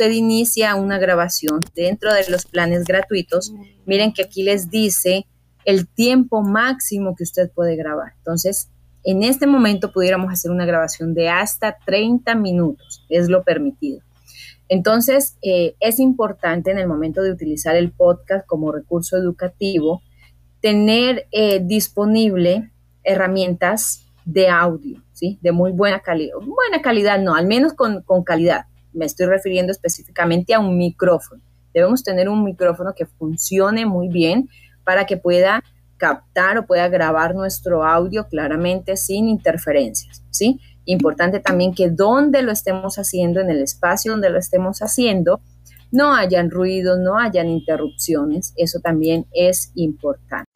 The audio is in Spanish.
usted inicia una grabación dentro de los planes gratuitos, miren que aquí les dice el tiempo máximo que usted puede grabar. Entonces, en este momento pudiéramos hacer una grabación de hasta 30 minutos, es lo permitido. Entonces, eh, es importante en el momento de utilizar el podcast como recurso educativo, tener eh, disponible herramientas de audio, ¿sí? De muy buena calidad. Buena calidad no, al menos con, con calidad. Me estoy refiriendo específicamente a un micrófono. Debemos tener un micrófono que funcione muy bien para que pueda captar o pueda grabar nuestro audio claramente sin interferencias, ¿sí? Importante también que donde lo estemos haciendo, en el espacio donde lo estemos haciendo, no hayan ruidos, no hayan interrupciones, eso también es importante.